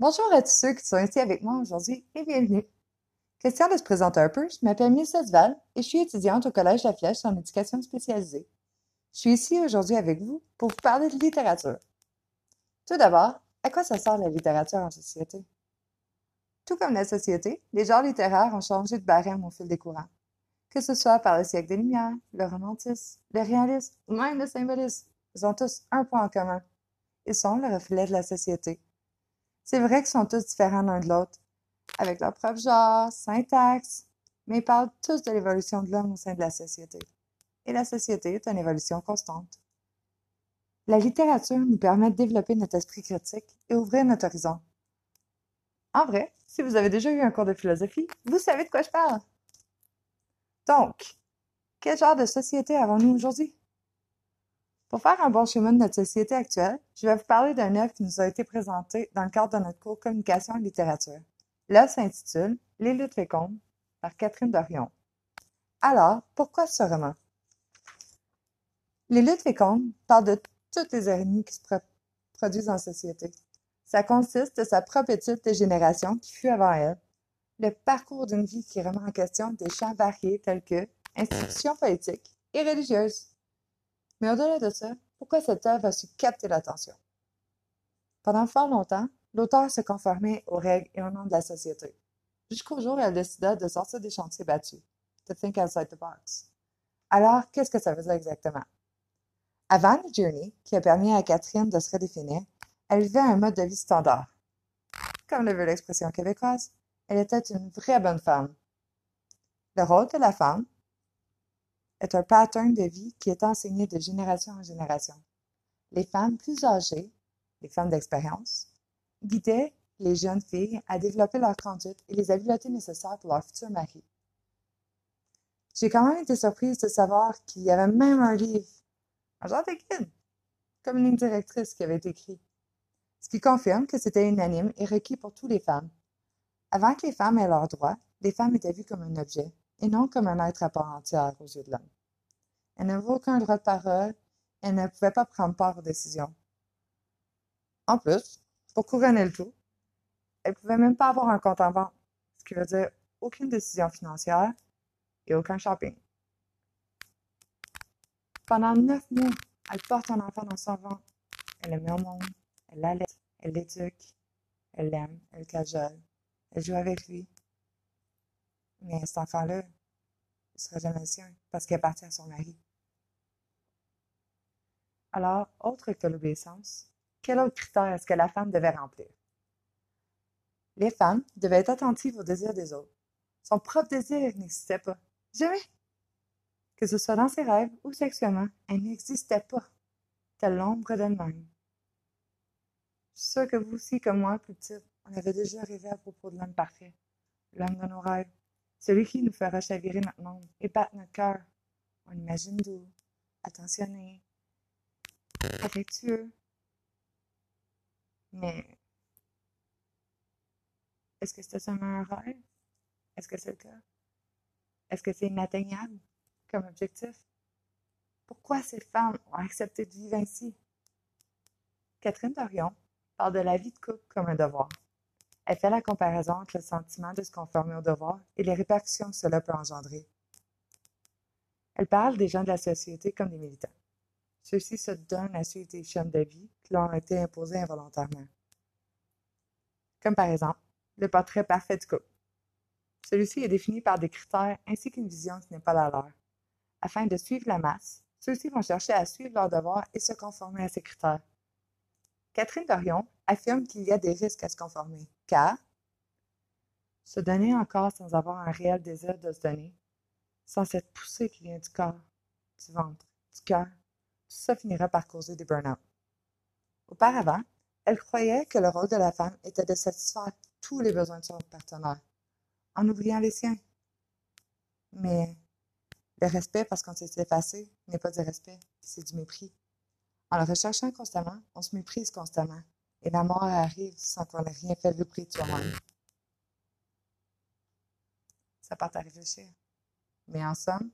Bonjour à tous ceux qui sont ici avec moi aujourd'hui et bienvenue. Question de se présenter un peu, je m'appelle Mélissa Duval et je suis étudiante au Collège La Flèche en éducation spécialisée. Je suis ici aujourd'hui avec vous pour vous parler de littérature. Tout d'abord, à quoi ça sert la littérature en société? Tout comme la société, les genres littéraires ont changé de barème au fil des courants. Que ce soit par le siècle des Lumières, le romantisme, le réalisme ou même le symbolisme, ils ont tous un point en commun. Ils sont le reflet de la société. C'est vrai qu'ils sont tous différents l'un de l'autre, avec leur propre genre, syntaxe, mais ils parlent tous de l'évolution de l'homme au sein de la société. Et la société est une évolution constante. La littérature nous permet de développer notre esprit critique et ouvrir notre horizon. En vrai, si vous avez déjà eu un cours de philosophie, vous savez de quoi je parle. Donc, quel genre de société avons-nous aujourd'hui? Pour faire un bon schéma de notre société actuelle, je vais vous parler d'un œuvre qui nous a été présentée dans le cadre de notre cours Communication et littérature. L'œuvre s'intitule Les luttes fécondes par Catherine Dorion. Alors, pourquoi ce roman? Les luttes fécondes parlent de toutes les araignées qui se produisent en société. Ça consiste de sa propre étude des générations qui fut avant elle, le parcours d'une vie qui remet en question des champs variés tels que institutions politiques et religieuses, mais au-delà de ça, pourquoi cette œuvre a su capter l'attention? Pendant fort longtemps, l'auteur se conformait aux règles et au nom de la société, jusqu'au jour où elle décida de sortir des chantiers battus, to think outside the box. Alors, qu'est-ce que ça faisait exactement? Avant le journey, qui a permis à Catherine de se redéfinir, elle vivait un mode de vie standard. Comme le veut l'expression québécoise, elle était une vraie bonne femme. Le rôle de la femme, est un pattern de vie qui est enseigné de génération en génération. Les femmes plus âgées, les femmes d'expérience, guidaient les jeunes filles à développer leur conduite et les habiletés nécessaires pour leur futur mari. J'ai quand même été surprise de savoir qu'il y avait même un livre, un genre de guide, comme une directrice qui avait été écrit, ce qui confirme que c'était unanime et requis pour toutes les femmes. Avant que les femmes aient leurs droits, les femmes étaient vues comme un objet et non comme un être à part entière aux yeux de l'homme. Elle n'avait aucun droit de parole, elle ne pouvait pas prendre part aux décisions. En plus, pour couronner le tout, elle ne pouvait même pas avoir un compte en banque, ce qui veut dire aucune décision financière et aucun shopping. Pendant neuf mois, elle porte un enfant dans son ventre. Elle le met au monde, elle l'allait, elle l'éduque, elle l'aime, elle le cajole, elle joue avec lui. Mais cet enfant-là, ne sera jamais le sien parce qu'il appartient à son mari. Alors, autre que l'obéissance, quel autre critère est-ce que la femme devait remplir? Les femmes devaient être attentives aux désirs des autres. Son propre désir n'existait pas. Jamais. Que ce soit dans ses rêves ou sexuellement, elle n'existait pas, telle l'ombre d'elle-même. Je suis sûre que vous aussi, comme moi, plus petite, on avait déjà rêvé à propos de l'homme parfait, l'homme de nos rêves, celui qui nous fera chavirer notre monde et battre notre cœur. On imagine doux, attentionné, affectueux. Mais est-ce que c'est seulement un rêve? Est-ce que c'est le cas? Est-ce que c'est inatteignable comme objectif? Pourquoi ces femmes ont accepté de vivre ainsi? Catherine Dorion parle de la vie de couple comme un devoir. Elle fait la comparaison entre le sentiment de se conformer au devoir et les répercussions que cela peut engendrer. Elle parle des gens de la société comme des militants. Ceux-ci se donnent à suivre des chaînes de vie qui leur ont été imposées involontairement. Comme par exemple, le portrait parfait du couple. Celui-ci est défini par des critères ainsi qu'une vision qui n'est pas la leur. Afin de suivre la masse, ceux-ci vont chercher à suivre leurs devoirs et se conformer à ces critères. Catherine Dorion affirme qu'il y a des risques à se conformer, car se donner encore sans avoir un réel désir de se donner, sans cette poussée qui vient du corps, du ventre, du cœur, ça finira par causer des burn-out. Auparavant, elle croyait que le rôle de la femme était de satisfaire tous les besoins de son partenaire, en oubliant les siens. Mais le respect parce qu'on s'est effacé n'est pas du respect, c'est du mépris. En le recherchant constamment, on se méprise constamment, et la mort arrive sans qu'on ait rien fait le prix de soi-même. Ça part à réfléchir. Mais en somme,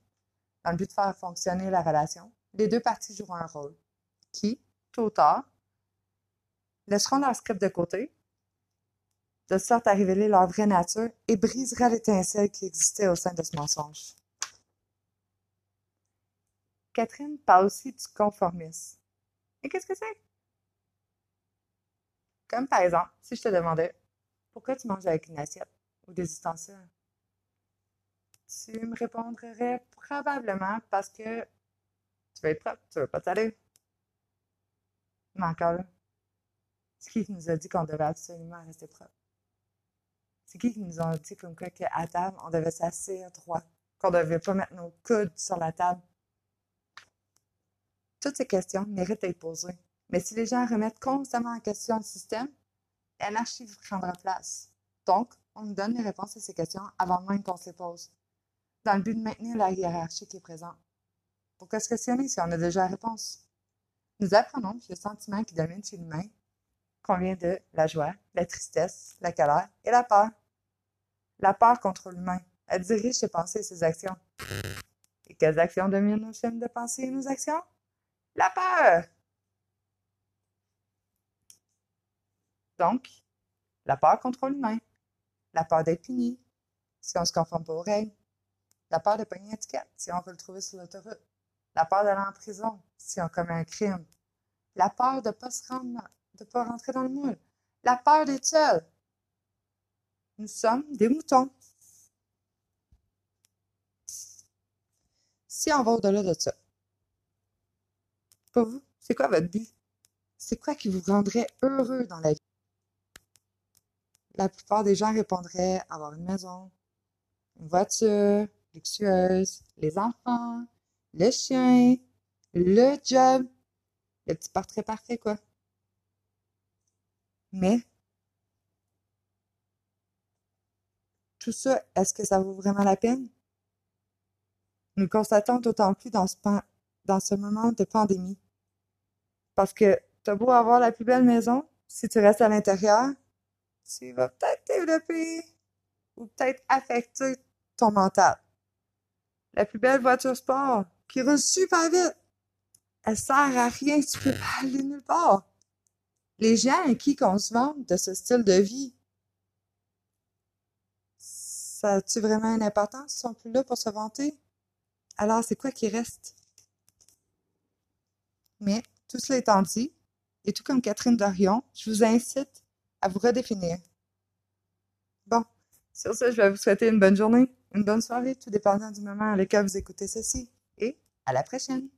dans le but de faire fonctionner la relation, les deux parties joueront un rôle, qui, tôt ou tard, laisseront leur script de côté de sorte à révéler leur vraie nature et brisera l'étincelle qui existait au sein de ce mensonge. Catherine parle aussi du conformisme. Et qu'est-ce que c'est? Comme par exemple, si je te demandais pourquoi tu manges avec une assiette ou des ustensiles, tu me répondrais probablement parce que tu veux être propre, tu veux pas t'aller. Mais encore là, c'est qui qui nous a dit qu'on devait absolument rester propre? C'est qui qui nous a dit comme quoi qu'à table, on devait s'asseoir droit, qu'on devait pas mettre nos coudes sur la table? Toutes ces questions méritent d'être posées. Mais si les gens remettent constamment en question le système, l'anarchie prendra place. Donc, on nous donne les réponses à ces questions avant même qu'on se les pose, dans le but de maintenir la hiérarchie qui est présente. Pourquoi se questionner si on a déjà la réponse? Nous apprenons que le sentiment qui domine chez l'humain convient de la joie, la tristesse, la colère et la peur. La peur contrôle l'humain. Elle dirige ses pensées et ses actions. Et quelles actions dominent nos chaînes de pensée et nos actions? La peur! Donc, la peur contrôle l'humain. La peur d'être puni si on ne se conforme pas aux règles. La peur de pogner une étiquette si on veut le trouver sur l'autoroute. La peur d'aller en prison si on commet un crime. La peur de ne pas se rendre, rentrer dans le moule. La peur d'être seul. Nous sommes des moutons. Si on va au-delà de ça, pour vous, c'est quoi votre but? C'est quoi qui vous rendrait heureux dans la vie? La plupart des gens répondraient avoir une maison, une voiture luxueuse, les enfants, le chien, le job, le petit portrait parfait, quoi. Mais, tout ça, est-ce que ça vaut vraiment la peine? Nous le constatons d'autant plus dans ce, dans ce moment de pandémie. Parce que t'as beau avoir la plus belle maison, si tu restes à l'intérieur, tu vas peut-être développer ou peut-être affecter ton mental. La plus belle voiture sport qui roule super vite, elle sert à rien, tu peux pas aller nulle part. Les gens à qui qu'on se vante de ce style de vie, ça a-tu vraiment une importance? Ils sont plus là pour se vanter? Alors, c'est quoi qui reste? Mais, tout cela étant dit, et tout comme Catherine Dorion, je vous incite à vous redéfinir. Bon, sur ce, je vais vous souhaiter une bonne journée, une bonne soirée, tout dépendant du moment à lequel vous écoutez ceci, et à la prochaine!